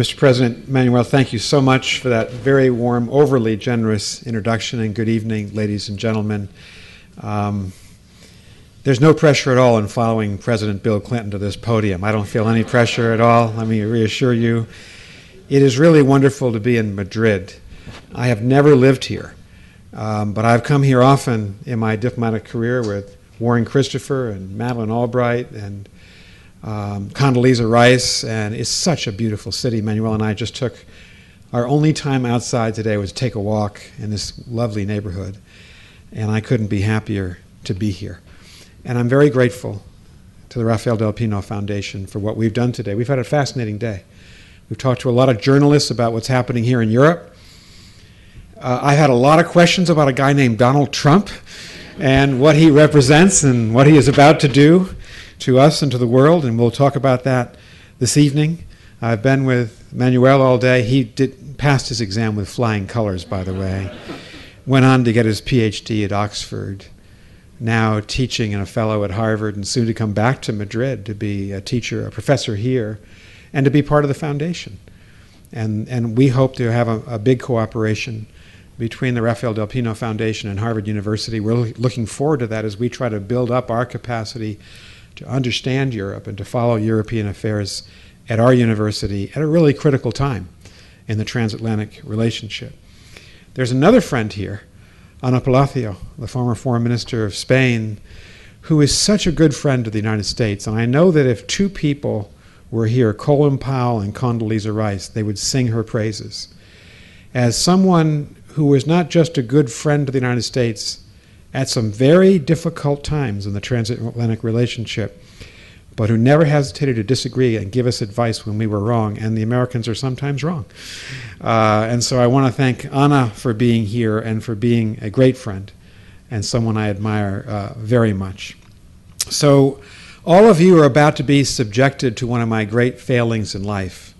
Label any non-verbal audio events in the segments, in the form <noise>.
Mr. President Manuel, thank you so much for that very warm, overly generous introduction, and good evening, ladies and gentlemen. Um, there's no pressure at all in following President Bill Clinton to this podium. I don't feel any pressure at all. Let me reassure you. It is really wonderful to be in Madrid. I have never lived here, um, but I've come here often in my diplomatic career with Warren Christopher and Madeleine Albright and um, Condoleezza Rice, and it's such a beautiful city. Manuel and I just took our only time outside today was to take a walk in this lovely neighborhood, and I couldn't be happier to be here. And I'm very grateful to the Rafael Del Pino Foundation for what we've done today. We've had a fascinating day. We've talked to a lot of journalists about what's happening here in Europe. Uh, I had a lot of questions about a guy named Donald Trump and what he represents and what he is about to do to us and to the world, and we'll talk about that this evening. I've been with Manuel all day. He did passed his exam with flying colors, by the way. Went on to get his PhD at Oxford now teaching and a fellow at Harvard, and soon to come back to Madrid to be a teacher, a professor here, and to be part of the foundation. And, and we hope to have a, a big cooperation between the Rafael Del Pino Foundation and Harvard University. We're looking forward to that as we try to build up our capacity to understand Europe and to follow European affairs at our university at a really critical time in the transatlantic relationship. There's another friend here Ana Palacio, the former foreign minister of Spain, who is such a good friend to the United States. And I know that if two people were here, Colin Powell and Condoleezza Rice, they would sing her praises. As someone who was not just a good friend to the United States at some very difficult times in the transatlantic relationship, but who never hesitated to disagree and give us advice when we were wrong, and the Americans are sometimes wrong. Uh, and so I want to thank Ana for being here and for being a great friend and someone I admire uh, very much. So, all of you are about to be subjected to one of my great failings in life.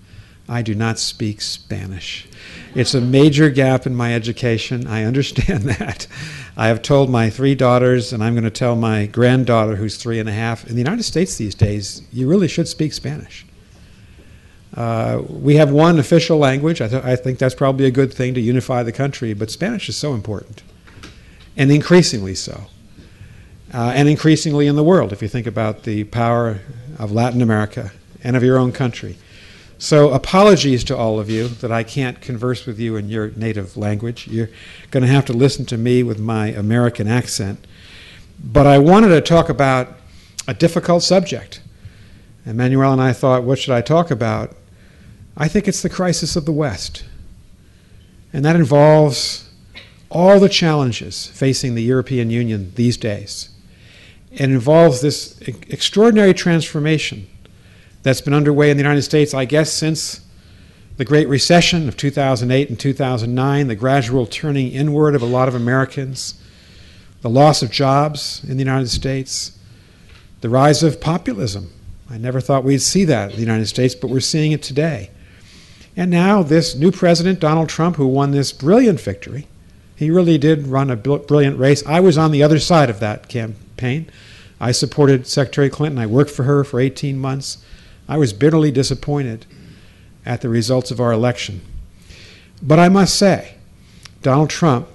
I do not speak Spanish. It's a major gap in my education. I understand <laughs> that. I have told my three daughters, and I'm going to tell my granddaughter, who's three and a half, in the United States these days, you really should speak Spanish. Uh, we have one official language. I, th- I, think that's probably a good thing to unify the country, but Spanish is so important, and increasingly so, uh, and increasingly in the world, if you think about the power of Latin America and of your own country. So, apologies to all of you that I can't converse with you in your native language. You're going to have to listen to me with my American accent. But I wanted to talk about a difficult subject. And Manuel and I thought, what should I talk about? I think it's the crisis of the West. And that involves all the challenges facing the European Union these days. It involves this extraordinary transformation that's been underway in the United States, I guess, since the Great Recession of 2008 and 2009, the gradual turning inward of a lot of Americans, the loss of jobs in the United States, the rise of populism. I never thought we'd see that in the United States, but we're seeing it today. And now, this new president, Donald Trump, who won this brilliant victory, he really did run a brilliant race. I was on the other side of that campaign. I supported Secretary Clinton. I worked for her for 18 months. I was bitterly disappointed at the results of our election. But I must say, Donald Trump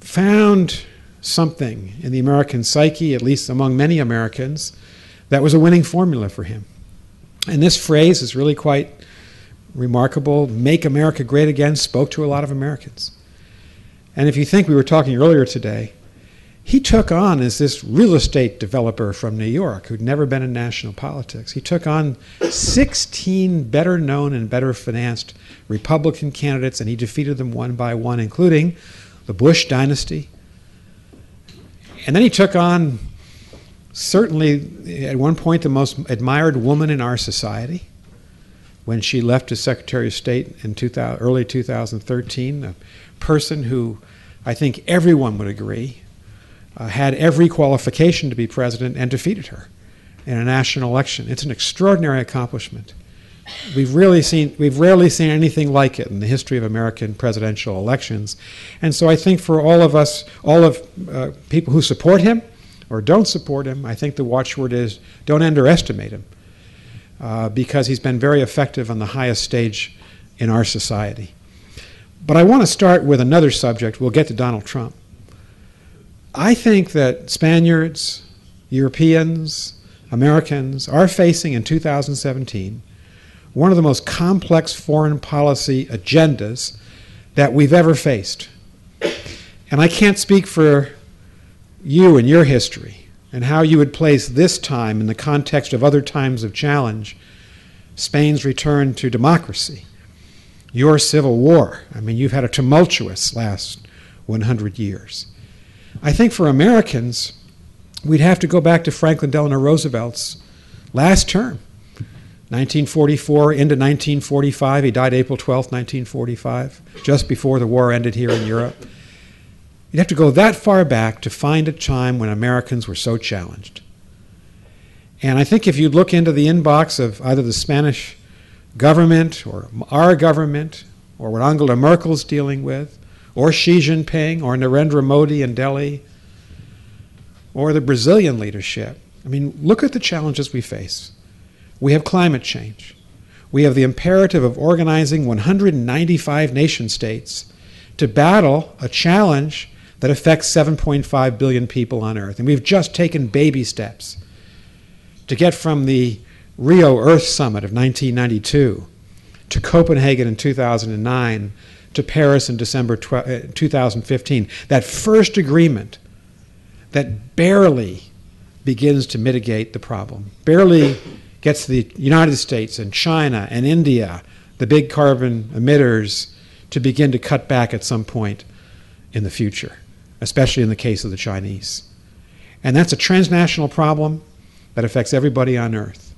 found something in the American psyche, at least among many Americans, that was a winning formula for him. And this phrase is really quite remarkable. Make America Great Again spoke to a lot of Americans. And if you think we were talking earlier today he took on as this real estate developer from New York who'd never been in national politics. He took on 16 better known and better financed Republican candidates, and he defeated them one by one, including the Bush dynasty. And then he took on, certainly, at one point, the most admired woman in our society when she left as Secretary of State in 2000, early 2013, a person who I think everyone would agree uh, had every qualification to be president and defeated her in a national election. It's an extraordinary accomplishment. We've really seen we've rarely seen anything like it in the history of American presidential elections, and so I think for all of us, all of uh, people who support him or don't support him, I think the watchword is don't underestimate him. uh, because he's been very effective on the highest stage in our society. But I want to start with another subject. We'll get to Donald Trump. I think that Spaniards, Europeans, Americans are facing in 2017 one of the most complex foreign policy agendas that we've ever faced. And I can't speak for you and your history and how you would place this time in the context of other times of challenge Spain's return to democracy, your civil war. I mean, you've had a tumultuous last 100 years. I think for Americans, we'd have to go back to Franklin Delano Roosevelt's last term, 1944 into 1945. He died April 12, 1945, just before the war ended here in Europe. You'd have to go that far back to find a time when Americans were so challenged. And I think if you look into the inbox of either the Spanish government or our government or what Angela Merkel's dealing with, or Xi Jinping or Narendra Modi in Delhi or the Brazilian leadership. I mean, look at the challenges we face. We have climate change. We have the imperative of organizing 195 nation states to battle a challenge that affects 7.5 billion people on Earth. And we've just taken baby steps to get from the Rio Earth Summit of 1992 to Copenhagen in 2009 to Paris in December 2015. Uh, that first agreement that barely begins to mitigate the problem, barely gets the United States and China and India, the big carbon emitters, to begin to cut back at some point in the future, especially in the case of the Chinese. And that's a transnational problem that affects everybody on Earth.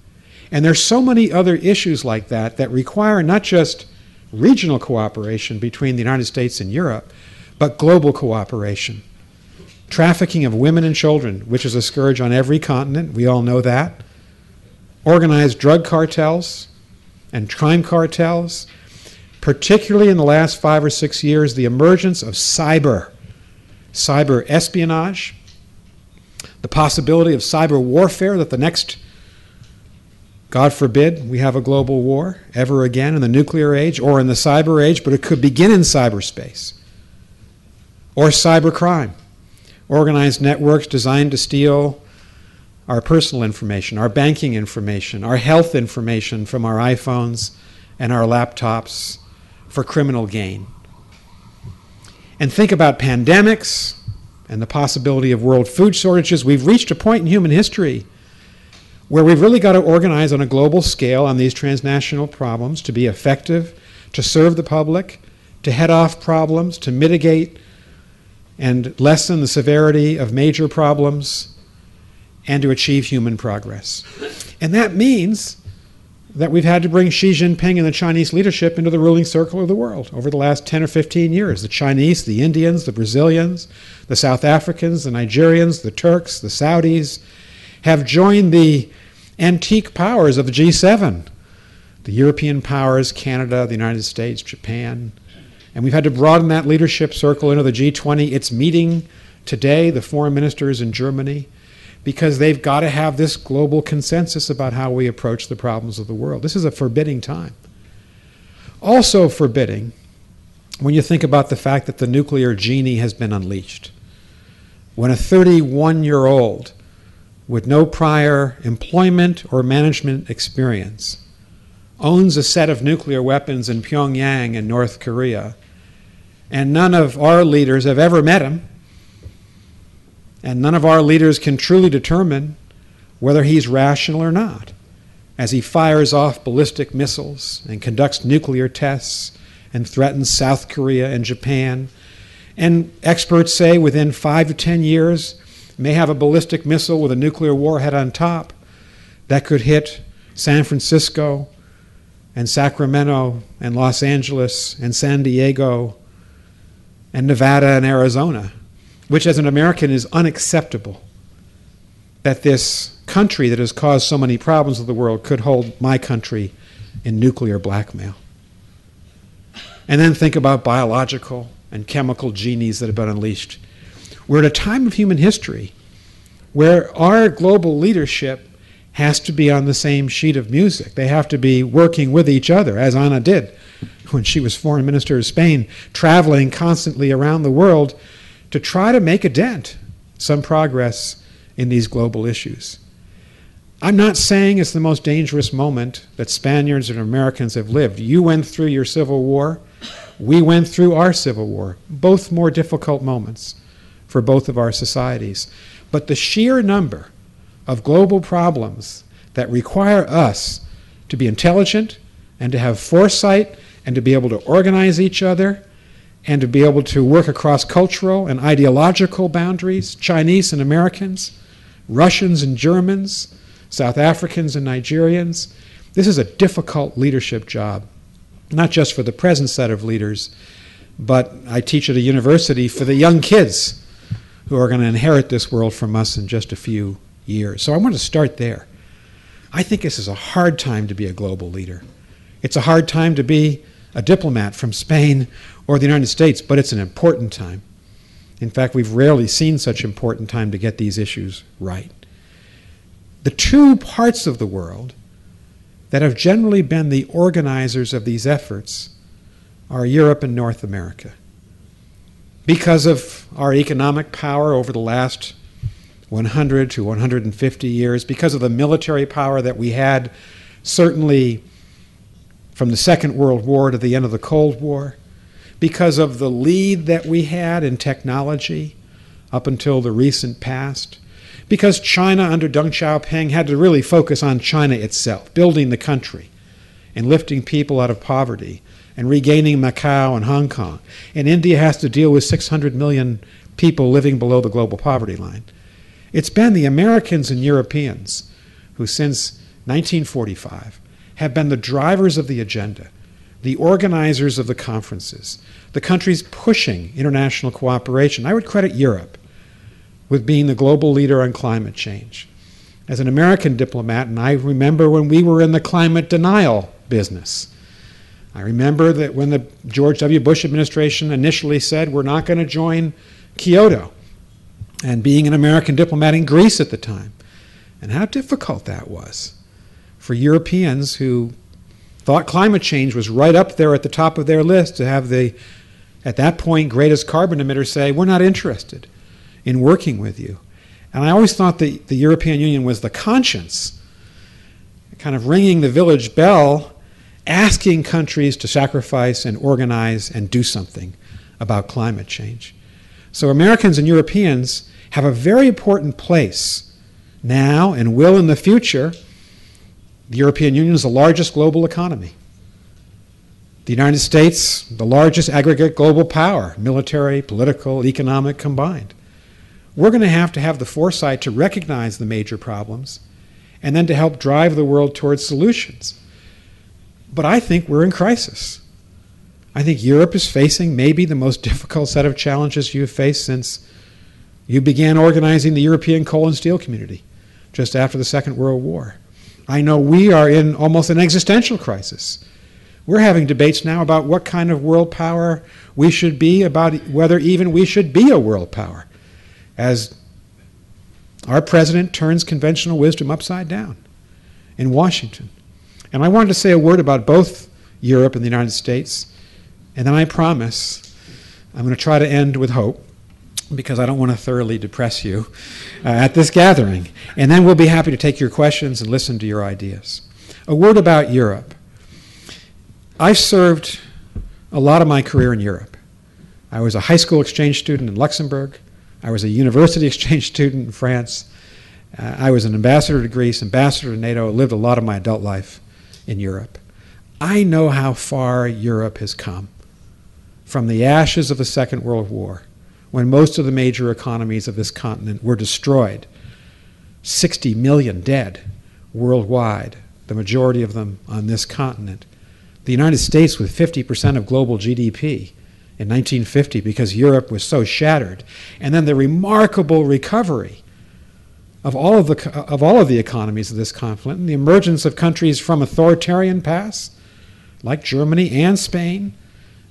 And there's so many other issues like that that require not just regional cooperation between the United States and Europe, but global cooperation. Trafficking of women and children, which is a scourge on every continent, we all know that. Organized drug cartels and crime cartels, particularly in the last five or six years, the emergence of cyber, cyber espionage, the possibility of cyber warfare that the next God forbid we have a global war ever again in the nuclear age or in the cyber age, but it could begin in cyberspace. Or cybercrime, organized networks designed to steal our personal information, our banking information, our health information from our iPhones and our laptops for criminal gain. And think about pandemics and the possibility of world food shortages. We've reached a point in human history where we've really got to organize on a global scale on these transnational problems to be effective, to serve the public, to head off problems, to mitigate and lessen the severity of major problems, and to achieve human progress. And that means that we've had to bring Xi Jinping and the Chinese leadership into the ruling circle of the world over the last 10 or 15 years. The Chinese, the Indians, the Brazilians, the South Africans, the Nigerians, the Turks, the Saudis, have joined the antique powers of the G7 the European powers, Canada, the United States, Japan. And we've had to broaden that leadership circle into the G20. It's meeting today, the foreign ministers in Germany, because they've got to have this global consensus about how we approach the problems of the world. This is a forbidding time. Also, forbidding when you think about the fact that the nuclear genie has been unleashed. When a 31 year old with no prior employment or management experience owns a set of nuclear weapons in Pyongyang in North Korea, and none of our leaders have ever met him, and none of our leaders can truly determine whether he's rational or not as he fires off ballistic missiles and conducts nuclear tests and threatens South Korea and Japan. And experts say within five to ten years, may have a ballistic missile with a nuclear warhead on top that could hit San Francisco and Sacramento and Los Angeles and San Diego and Nevada and Arizona, which as an American is unacceptable that this country that has caused so many problems of the world could hold my country in nuclear blackmail. And then think about biological and chemical genies that have been unleashed we're at a time of human history where our global leadership has to be on the same sheet of music. They have to be working with each other, as Ana did when she was foreign minister of Spain, traveling constantly around the world to try to make a dent, some progress in these global issues. I'm not saying it's the most dangerous moment that Spaniards and Americans have lived. You went through your Civil War. We went through our Civil War. Both more difficult moments for both of our societies. But the sheer number of global problems that require us to be intelligent and to have foresight and to be able to organize each other and to be able to work across cultural and ideological boundaries, Chinese and Americans, Russians and Germans, South Africans and Nigerians. This is a difficult leadership job, not just for the present set of leaders, but I teach at a university for the young kids who are going to inherit this world from us in just a few years. So I want to start there. I think this is a hard time to be a global leader. It's a hard time to be a diplomat from Spain or the United States, but it's an important time. In fact, we've rarely seen such important time to get these issues right. The two parts of the world that have generally been the organizers of these efforts are Europe and North America. Because of our economic power over the last 100 to 150 years, because of the military power that we had, certainly from the Second World War to the end of the Cold War, because of the lead that we had in technology up until the recent past, because China under Deng Xiaoping had to really focus on China itself, building the country and lifting people out of poverty and regaining Macau and Hong Kong. And India has to deal with 600 million people living below the global poverty line. It's been the Americans and Europeans who, since 1945, have been the drivers of the agenda, the organizers of the conferences, the countries pushing international cooperation. I would credit Europe with being the global leader on climate change. As an American diplomat, and I remember when we were in the climate denial business. I remember that when the George W. Bush administration initially said we're not going to join Kyoto, and being an American diplomat in Greece at the time, and how difficult that was for Europeans who thought climate change was right up there at the top of their list to have the, at that point, greatest carbon emitter say, We're not interested in working with you. And I always thought the, the European Union was the conscience, kind of ringing the village bell, asking countries to sacrifice and organize and do something about climate change. So Americans and Europeans have a very important place now and will in the future the European Union is the largest global economy. The United States, the largest aggregate global power, military, political, economic combined. We're going to have to have the foresight to recognize the major problems and then to help drive the world towards solutions. But I think we're in crisis. I think Europe is facing maybe the most <laughs> difficult set of challenges you've faced since you began organizing the European coal and steel community just after the Second World War. I know we are in almost an existential crisis. We're having debates now about what kind of world power we should be, about whether even we should be a world power, as our president turns conventional wisdom upside down in Washington. And I wanted to say a word about both Europe and the United States, and then I promise I'm going to try to end with hope because I don't want to thoroughly depress you uh, at this gathering. And then we'll be happy to take your questions and listen to your ideas. A word about Europe. I served a lot of my career in Europe. I was a high school exchange student in Luxembourg. I was a university <laughs> exchange student in France. Uh, I was an ambassador to Greece, ambassador to NATO. Lived a lot of my adult life in Europe. I know how far Europe has come from the ashes of the Second World War when most of the major economies of this continent were destroyed. 60 million dead worldwide, the majority of them on this continent. The United States with 50% of global GDP in 1950 because Europe was so shattered. And then the remarkable recovery of all of the, of all of the economies of this conflict and the emergence of countries from authoritarian past, like Germany and Spain,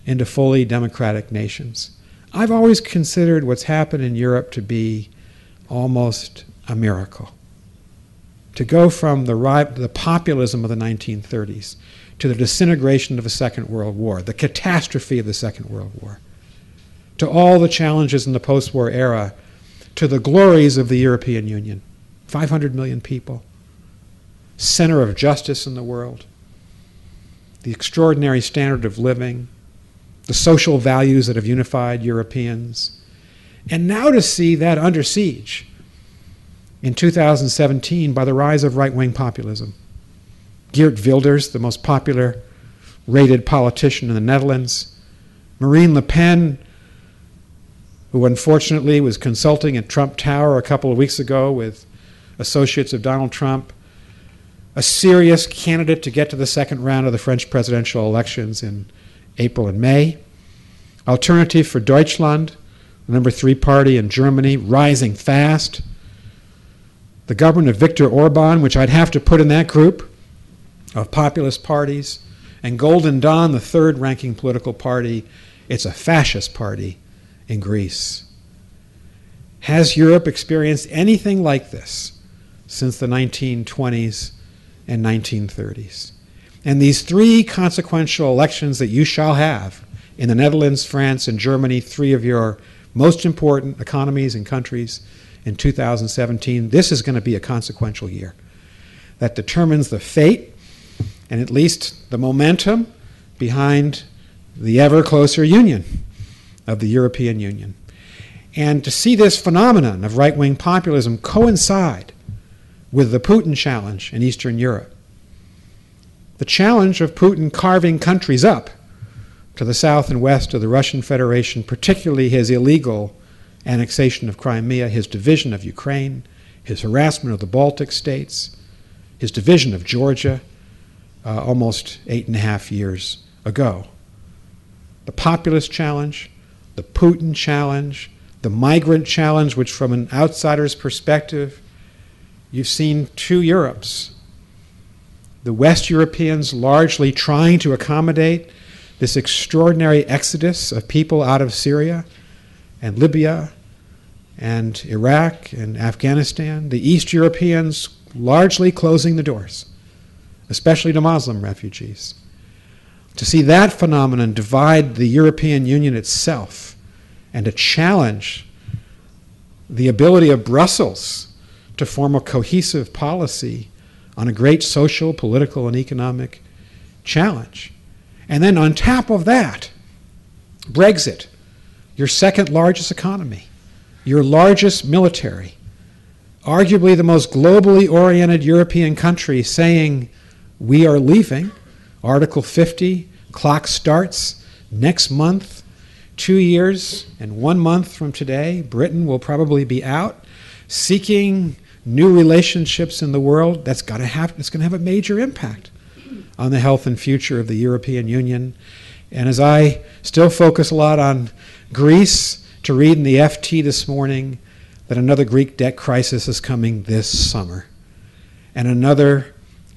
into fully democratic nations. I've always considered what's happened in Europe to be almost a miracle. to go from the, the populism of the 1930s to the disintegration of the Second World War, the catastrophe of the Second World War, to all the challenges in the post war era, to the glories of the European Union. 500 million people, center of justice in the world, the extraordinary standard of living, the social values that have unified Europeans, and now to see that under siege in 2017 by the rise of right wing populism. Geert Wilders, the most popular rated politician in the Netherlands, Marine Le Pen, who unfortunately was consulting at Trump Tower a couple of weeks ago with associates of Donald Trump, a serious candidate to get to the second round of the French presidential elections in April and May. Alternative for Deutschland, the number three party in Germany, rising fast the government of Viktor Orban, which I'd have to put in that group of populist parties, and Golden Dawn, the third ranking political party. It's a fascist party in Greece. Has Europe experienced anything like this since the 1920s and 1930s? And these three consequential elections that you shall have in the Netherlands, France, and Germany, three of your most important economies and countries, in 2017, this is going to be a consequential year that determines the fate and at least the momentum behind the ever closer union of the European Union. And to see this phenomenon of right wing populism coincide with the Putin challenge in Eastern Europe, the challenge of Putin carving countries up to the south and west of the Russian Federation, particularly his illegal annexation of Crimea, his division of Ukraine, his harassment of the Baltic states, his division of Georgia uh, almost eight and a half years ago. The populist challenge, the Putin challenge, the migrant challenge, which, from an outsider's perspective, you've seen two Europes. The West Europeans largely trying to accommodate this extraordinary exodus of people out of Syria and Libya and Iraq and Afghanistan, the East Europeans largely closing the doors, especially to Muslim refugees. To see that phenomenon divide the European Union itself and to challenge the ability of Brussels to form a cohesive policy on a great social, political, and economic challenge. And then on top of that, Brexit your second largest economy, your largest military, arguably the most globally oriented European country saying, We are leaving. Article 50, clock starts next month, two years and one month from today. Britain will probably be out seeking new relationships in the world. That's got to have, it's going to have a major impact on the health and future of the European Union. And as I still focus a lot on Greece, to read in the FT this morning that another Greek debt crisis is coming this summer. And another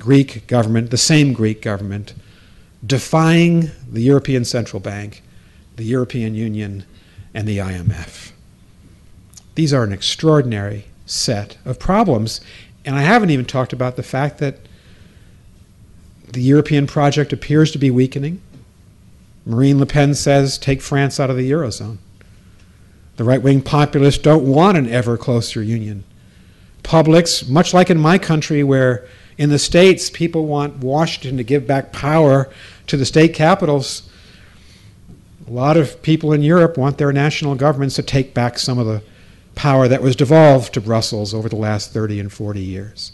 Greek government, the same Greek government, defying the European Central Bank, the European Union, and the IMF. These are an extraordinary set of problems. And I haven't even talked about the fact that the European project appears to be weakening. Marine Le Pen says take France out of the Eurozone. The right wing populists don't want an ever closer union. Publics, much like in my country, where in the states people want Washington to give back power to the state capitals, a lot of people in Europe want their national governments to take back some of the power that was devolved to Brussels over the last 30 and 40 years.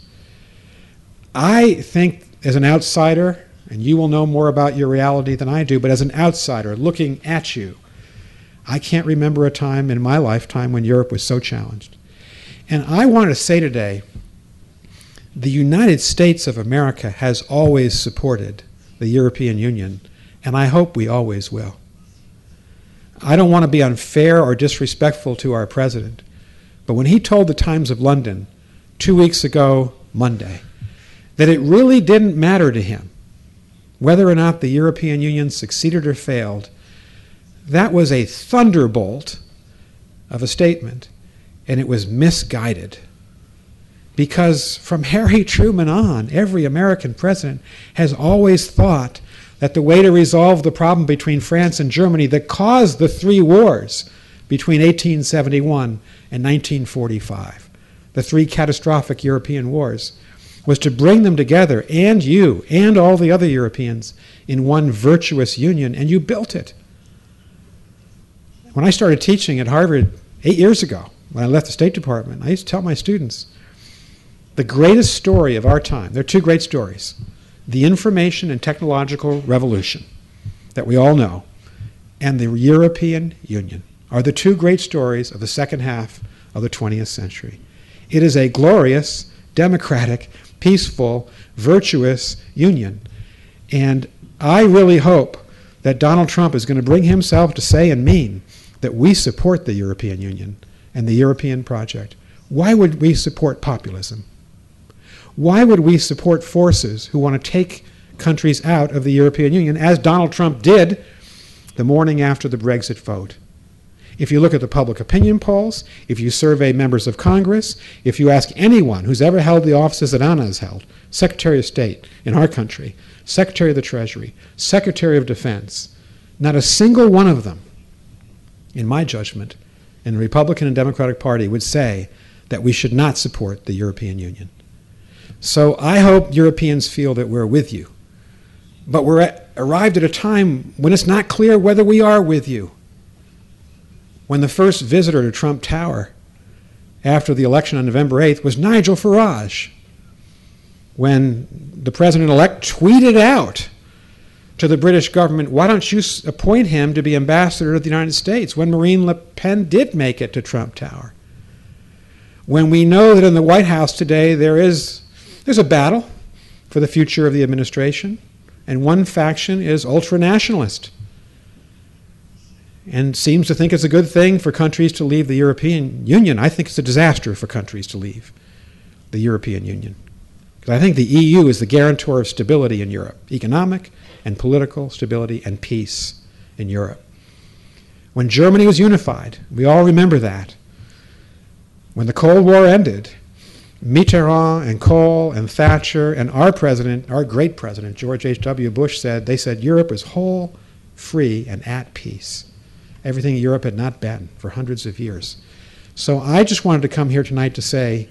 I think, as an outsider, and you will know more about your reality than I do, but as an outsider looking at you, I can't remember a time in my lifetime when Europe was so challenged. And I want to say today the United States of America has always supported the European Union, and I hope we always will. I don't want to be unfair or disrespectful to our president, but when he told the Times of London two weeks ago, Monday, that it really didn't matter to him whether or not the European Union succeeded or failed, that was a thunderbolt of a statement, and it was misguided. Because from <laughs> Harry Truman on, every American president has always thought that the way to resolve the problem between France and Germany that caused the three wars between 1871 and 1945, the three catastrophic European wars, was to bring them together, and you, and all the other Europeans, in one virtuous union, and you built it. When I started teaching at Harvard eight years ago, when I left the State Department, I used to tell my students the greatest story of our time, there are two great stories the information and technological revolution that we all know, and the European Union are the two great stories of the second half of the 20th century. It is a glorious, democratic, peaceful, virtuous union. And I really hope that Donald Trump is going to bring himself to say and mean that we support the European Union and the European project. Why would we support populism? Why would we support forces who want to take countries out of the European Union, as Donald Trump did the morning after the Brexit vote? If you look at the public opinion polls, if you survey members of Congress, if you ask anyone who's ever held the offices that Ana has held, Secretary of State in our country, Secretary of the Treasury, Secretary of Defense, not a single one of them, in my judgment, in the Republican and Democratic Party would say that we should not support the European Union. So I hope Europeans feel that we're with you. But we're at, arrived at a time when it's not clear whether we are with you. When the first visitor to Trump Tower after the election on November 8th was Nigel Farage, when the president elect tweeted out to the British government, why don't you appoint him to be ambassador to the United States when Marine Le Pen did make it to Trump Tower? When we know that in the White House today there is there's a battle for the future of the administration, and one faction is ultra nationalist and seems to think it's a good thing for countries to leave the European Union. I think it's a disaster for countries to leave the European Union. Because I think the EU is the guarantor of stability in Europe, economic and political stability and peace in Europe. When Germany was unified, we all remember that. When the Cold War ended, Mitterrand and Kohl and Thatcher and our president, our great president, George H.W. Bush, said, they said Europe is whole, free, and at peace. Everything Europe had not been for hundreds of years. So I just wanted to come here tonight to say,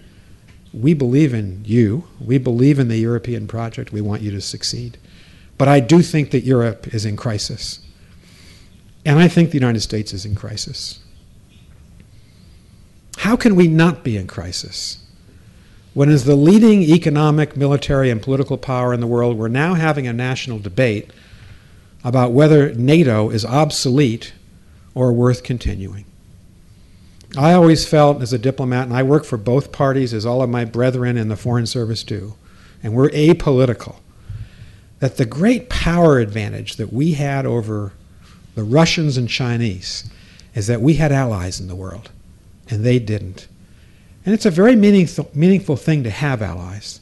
we believe in you. We believe in the European project. We want you to succeed. But I do think that Europe is in crisis. And I think the United States is in crisis. How can we not be in crisis? When, as the leading economic, military, and political power in the world, we're now having a national debate about whether NATO is obsolete or worth continuing. I always felt as a diplomat, and I work for both parties as all of my brethren in the Foreign Service do, and we're apolitical, that the great power advantage that we had over the Russians and Chinese is that we had allies in the world, and they didn't. And it's a very meaningful, meaningful thing to have allies.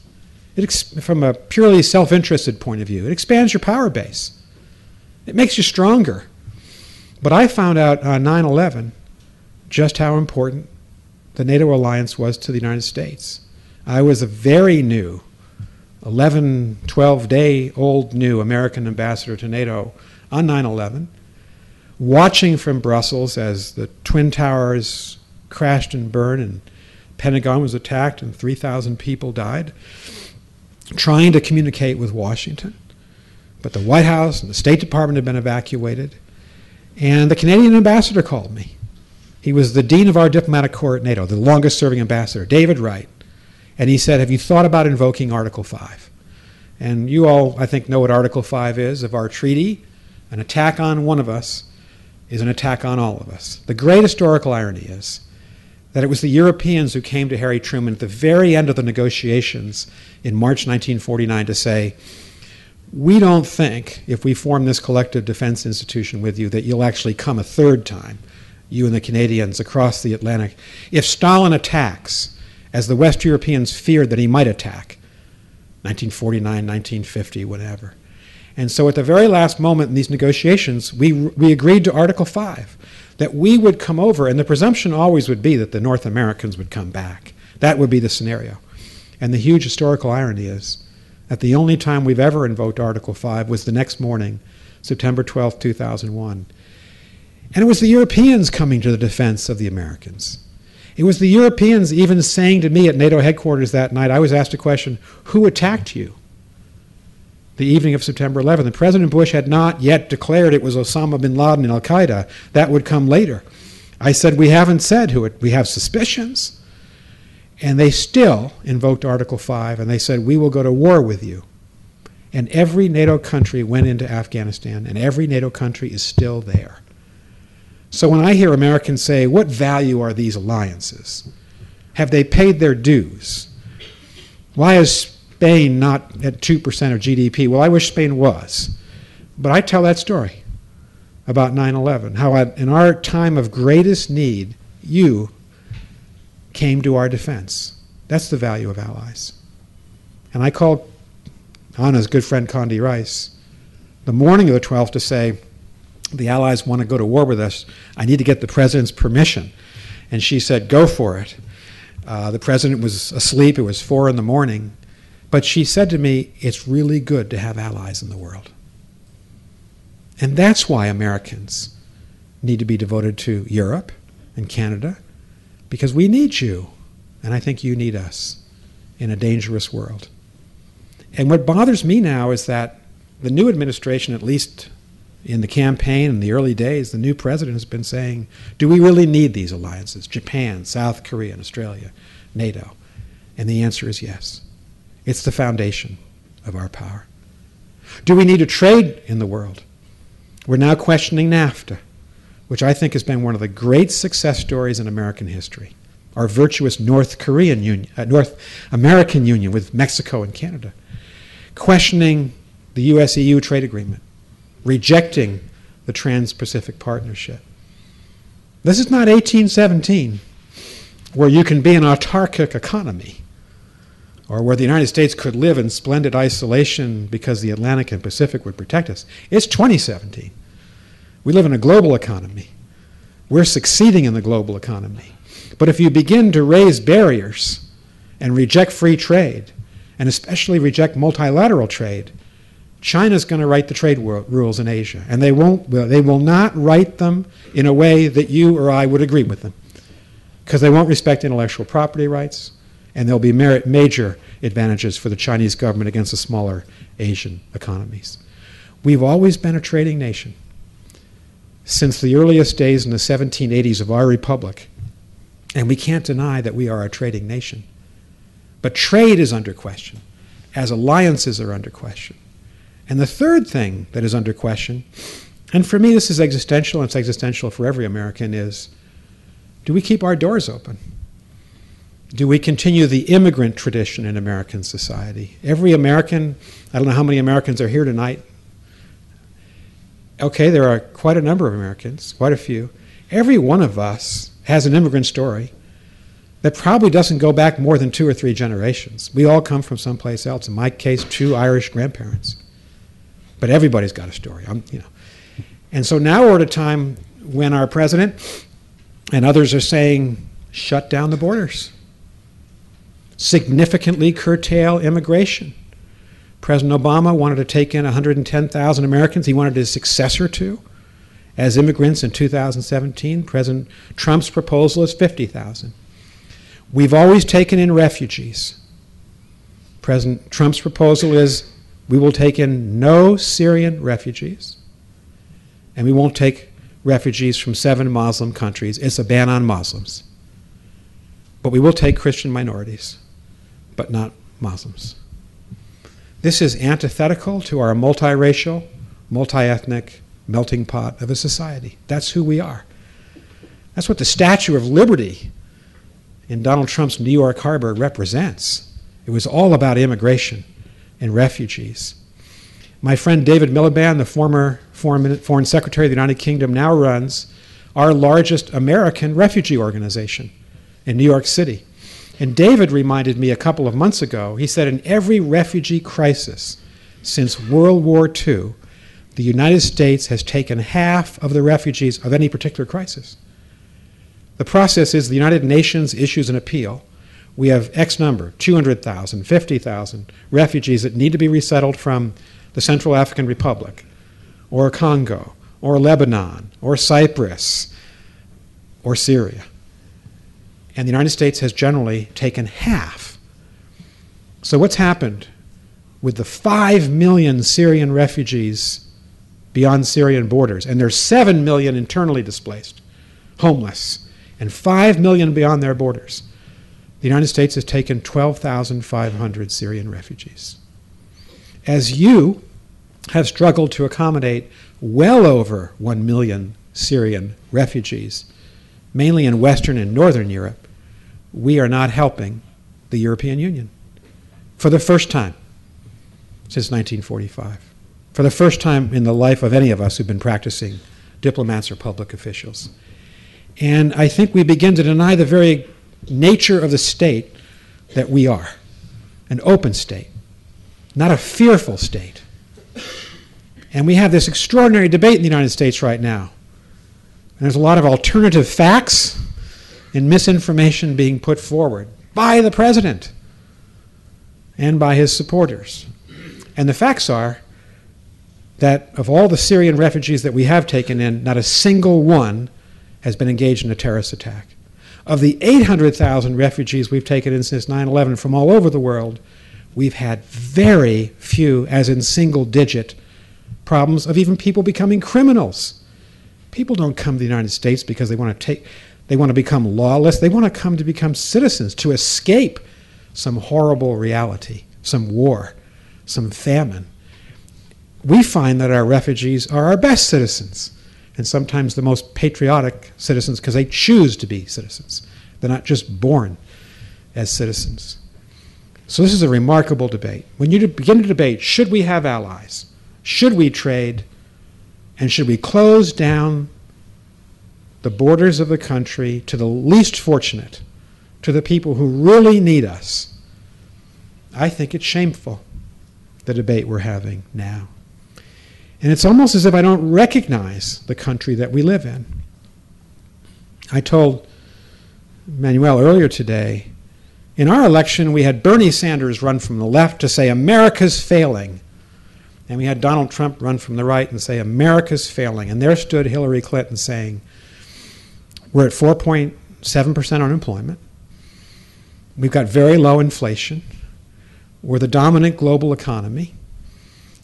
It, from a purely self interested point of view, it expands your power base, it makes you stronger. But I found out on 9 11 just how important the NATO alliance was to the United States. I was a very new, 11, 12 day old new American ambassador to NATO on 9 11, watching from Brussels as the Twin Towers crashed and burned and Pentagon was attacked and 3,000 people died, trying to communicate with Washington. But the White House and the State Department had been evacuated. And the Canadian ambassador called me. He was the dean of our diplomatic corps at NATO, the longest serving ambassador, David Wright. And he said, Have you thought about invoking Article 5? And you all, I think, know what Article 5 is of our treaty. An attack on one of us is an attack on all of us. The great historical irony is that it was the Europeans who came to Harry Truman at the very end of the negotiations in March 1949 to say, We don't think, if we form this collective defense institution with you, that you'll actually come a third time, you and the Canadians across the Atlantic. If Stalin attacks, as the West Europeans feared that he might attack, 1949, 1950, whatever. And so at the very last moment in these negotiations, we, we agreed to Article 5 that we would come over, and the presumption always would be that the North Americans would come back. That would be the scenario. And the huge historical irony is that the only time we've ever invoked Article 5 was the next morning, September 12, 2001. And it was the Europeans coming to the defense of the Americans. It was the Europeans even saying to me at NATO headquarters that night, I was asked a question Who attacked you? The evening of September 11th. And President Bush had not yet declared it was Osama bin Laden and Al Qaeda. That would come later. I said, We haven't said who it, we have suspicions. And they still invoked Article 5 and they said, We will go to war with you. And every NATO country went into Afghanistan, and every NATO country is still there. So when I hear Americans say, What value are these alliances? Have they paid their dues? Why is Spain not at 2% of GDP? Well, I wish Spain was. But I tell that story about 9 11, how in our time of greatest need, you came to our defense. That's the value of allies. And I called Ana's good friend Condi Rice the morning of the 12th to say, the Allies want to go to war with us. I need to get the president's permission. And she said, Go for it. Uh, the president was asleep. It was four in the morning. But she said to me, It's really good to have allies in the world. And that's why Americans need to be devoted to Europe and Canada, because we need you. And I think you need us in a dangerous world. And what bothers me now is that the new administration, at least in the campaign in the early days, the new president has been saying, do we really need these alliances? Japan, South Korea, and Australia, NATO. And the answer is yes. It's the foundation of our power. Do we need to trade in the world? We're now questioning NAFTA, which I think has been one of the great success stories in American history. Our virtuous North Korean Union, uh, North American Union with Mexico and Canada. Questioning the US EU trade agreement rejecting the Trans Pacific Partnership. This is not 1817, where you can be an autarkic economy, or where the United States could live in splendid isolation because the Atlantic and Pacific would protect us. It's 2017. We live in a global economy. We're succeeding in the global economy. But if you begin to raise barriers and reject free trade, and especially reject multilateral trade, China's going to write the trade rules in Asia, and they won't. They will not write them in a way that you or I would agree with them, because they won't respect intellectual property rights, and there'll be major advantages for the Chinese government against the smaller Asian economies. We've always been a trading nation. Since the earliest days in the 1780s of our republic, and we can't deny that we are a trading nation. But trade is under question, as alliances are under question. And the third thing that is under question, and for me this is existential, and it's existential for every American, is do we keep our doors open? Do we continue the immigrant tradition in American society? Every American, I don't know how many Americans are here tonight. Okay, there are quite a number of Americans, quite a few. Every one of us has an immigrant story that probably doesn't go back more than two or three generations. We all come from someplace else. In my case, two Irish grandparents. But everybody's got a story. I'm, you know. And so now we're at a time when our president and others are saying, shut down the borders, significantly curtail immigration. President Obama wanted to take in 110,000 Americans. He wanted his successor to as immigrants in 2017. President Trump's proposal is 50,000. We've always taken in refugees. President Trump's proposal is we will take in no Syrian refugees, and we won't take refugees from seven Muslim countries. It's a ban on Muslims. But we will take Christian minorities, but not Muslims. This is antithetical to our multiracial, multi ethnic melting pot of a society. That's who we are. That's what the Statue of Liberty in Donald Trump's New York Harbor represents. It was all about immigration and refugees. My friend David Miliband, the former Foreign Secretary of the United Kingdom, now runs our largest American refugee organization in New York City. And David reminded me a couple of months ago, he said, in every refugee crisis since World War II, the United States has taken half of the refugees of any particular crisis. The process is the United Nations issues an appeal. we have X number 200,000, 50,000 refugees that need to be resettled from the Central African Republic, or Congo, or Lebanon, or Cyprus, or Syria. And the United States has generally taken half. So, what's happened with the 5 million Syrian refugees beyond Syrian borders? And there's 7 million internally displaced, homeless, and 5 million beyond their borders. The United States has taken 12,500 Syrian refugees. As you have struggled to accommodate well over 1 million Syrian refugees, mainly in Western and Northern Europe, we are not helping the European Union for the first time since 1945. For the first time in the life of any of us who've been practicing diplomats or public officials. And I think we begin to deny the very nature of the state that we are an open state, not a fearful state. And we have this extraordinary debate in the United States right now. And there's a lot of alternative facts and misinformation being put forward by the president and by his supporters. And the facts are that of all the Syrian refugees that we have taken in, not a single one has been engaged in a terrorist attack. Of the 800,000 refugees we've taken in since 9 11 from all over the world, we've had very few, as in single digit, problems of even people becoming criminals. People don't come to the United States because they want to take, they want to become lawless. They want to come to become citizens, to escape some horrible reality, some war, some famine. We find that our refugees are our best citizens and sometimes the most patriotic citizens because they choose to be citizens. They're not just born as citizens. So, this is a remarkable debate. When you begin to debate should we have allies? Should we trade? And should we close down the borders of the country to the least fortunate, to the people who really need us? I think it's shameful, the debate we're having now. And it's almost as if I don't recognize the country that we live in. I told Manuel earlier today in our election, we had Bernie Sanders run from the left to say America's failing. And we had Donald Trump run from the right and say America's failing. And there stood Hillary Clinton saying, We're at 4.7% unemployment. We've got very low inflation. We're the dominant global economy.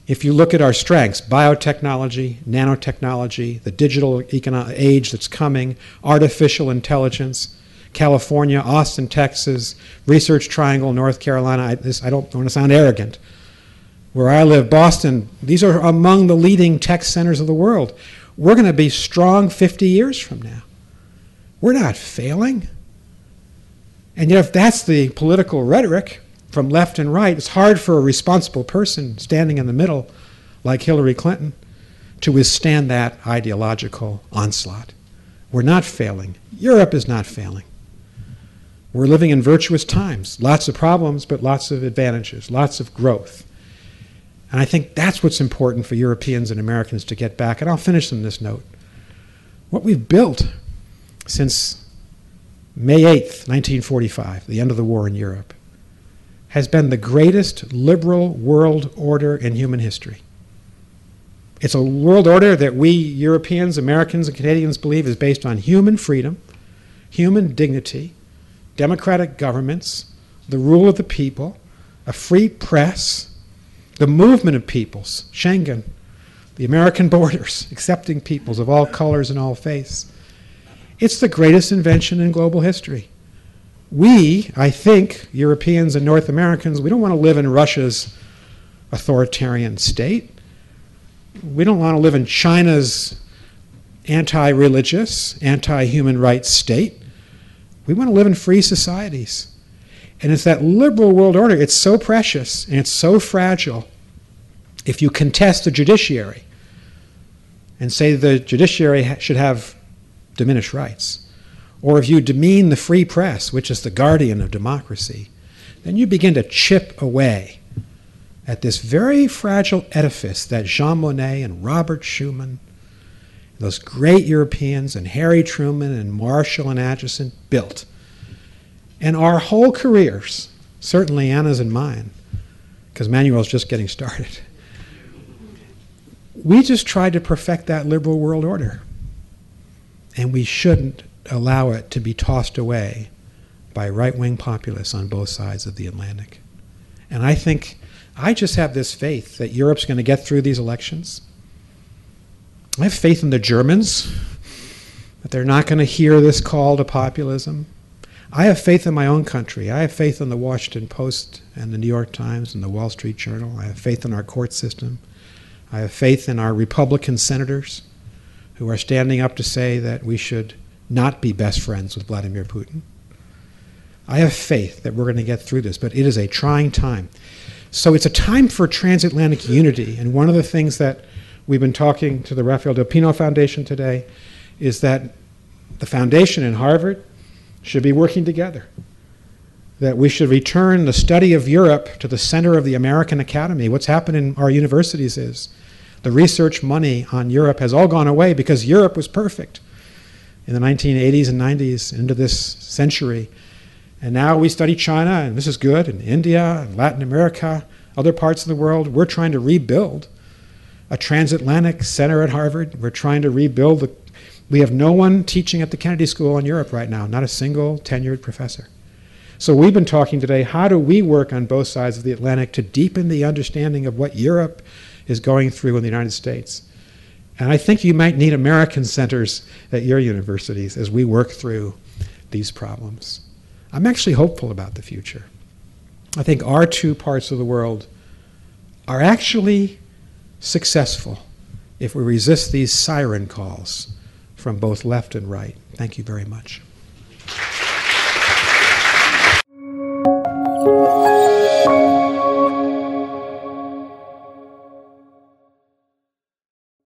If you look at our strengths, biotechnology, nanotechnology, the digital age that's coming, artificial intelligence, California, Austin, Texas, Research Triangle, North Carolina, I, this, I don't want to sound arrogant. Where I live, Boston, these are among the leading tech centers of the world. We're going to be strong 50 years from now. We're not failing. And yet, if that's the political rhetoric, from left and right, it's hard for a responsible person standing in the middle, like Hillary Clinton, to withstand that ideological onslaught. We're not failing. Europe is not failing. We're living in virtuous times. Lots of problems, but lots of advantages, lots of growth. And I think that's what's important for Europeans and Americans to get back. And I'll finish on this note. What we've built since May 8th, 1945, the end of the war in Europe, has been the greatest liberal world order in human history. It's a world order that we Europeans, Americans, and Canadians believe is based on human freedom, human dignity, democratic governments, the rule of the people, a free press, the movement of peoples, Schengen, the American <laughs> borders, accepting peoples of all colors and all faiths. It's the greatest invention in global history we, I think, Europeans and North Americans, we don't want to live in Russia's authoritarian state. We don't want to live in China's anti religious, anti human rights state. We want to live in free societies. And it's that liberal world order, it's so precious and it's so fragile. If you contest the judiciary and say the judiciary should have diminished rights, or if you demean the free press, which is the guardian of democracy, then you begin to chip away at this very fragile edifice that Jean Monnet and Robert Schuman, those great Europeans, and Harry Truman and Marshall and Acheson built. And our whole careers, certainly Ana's and mine, because Manuel's just getting started, we just tried to perfect that liberal world order. And we shouldn't allow it to be tossed away by right wing populists on both sides of the Atlantic. And I think I just have this faith that Europe's going to get through these elections. I have faith in the Germans that they're not going to hear this call to populism. I have faith in my own country. I have faith in the Washington Post and the New York Times and the Wall Street Journal. I have faith in our court system. I have faith in our Republican senators who are standing up to say that we should not be best friends with Vladimir Putin. I have faith that we're going to get through this, but it is a trying time. So it's a time for transatlantic unity. And one of the things that we've been talking to the Rafael Del Pino Foundation today is that the foundation and Harvard should be working together. That we should return the study of Europe to the center of the American Academy. What's happened in our universities is the research money on Europe has all gone away because Europe was perfect in the 1980s and 90s into this century. And now we study China, and this is good, and India, and Latin America, other parts of the world. We're trying to rebuild a transatlantic center at Harvard. We're trying to rebuild the. We have no one teaching at the Kennedy School in Europe right now, not a single tenured professor. So we've been talking today how do we work on both sides of the Atlantic to deepen the understanding of what Europe is going through in the United States? And I think you might need American centers at your universities as we work through these problems. I'm actually hopeful about the future. I think our two parts of the world are actually successful if we resist these siren calls from both left and right. Thank you very much.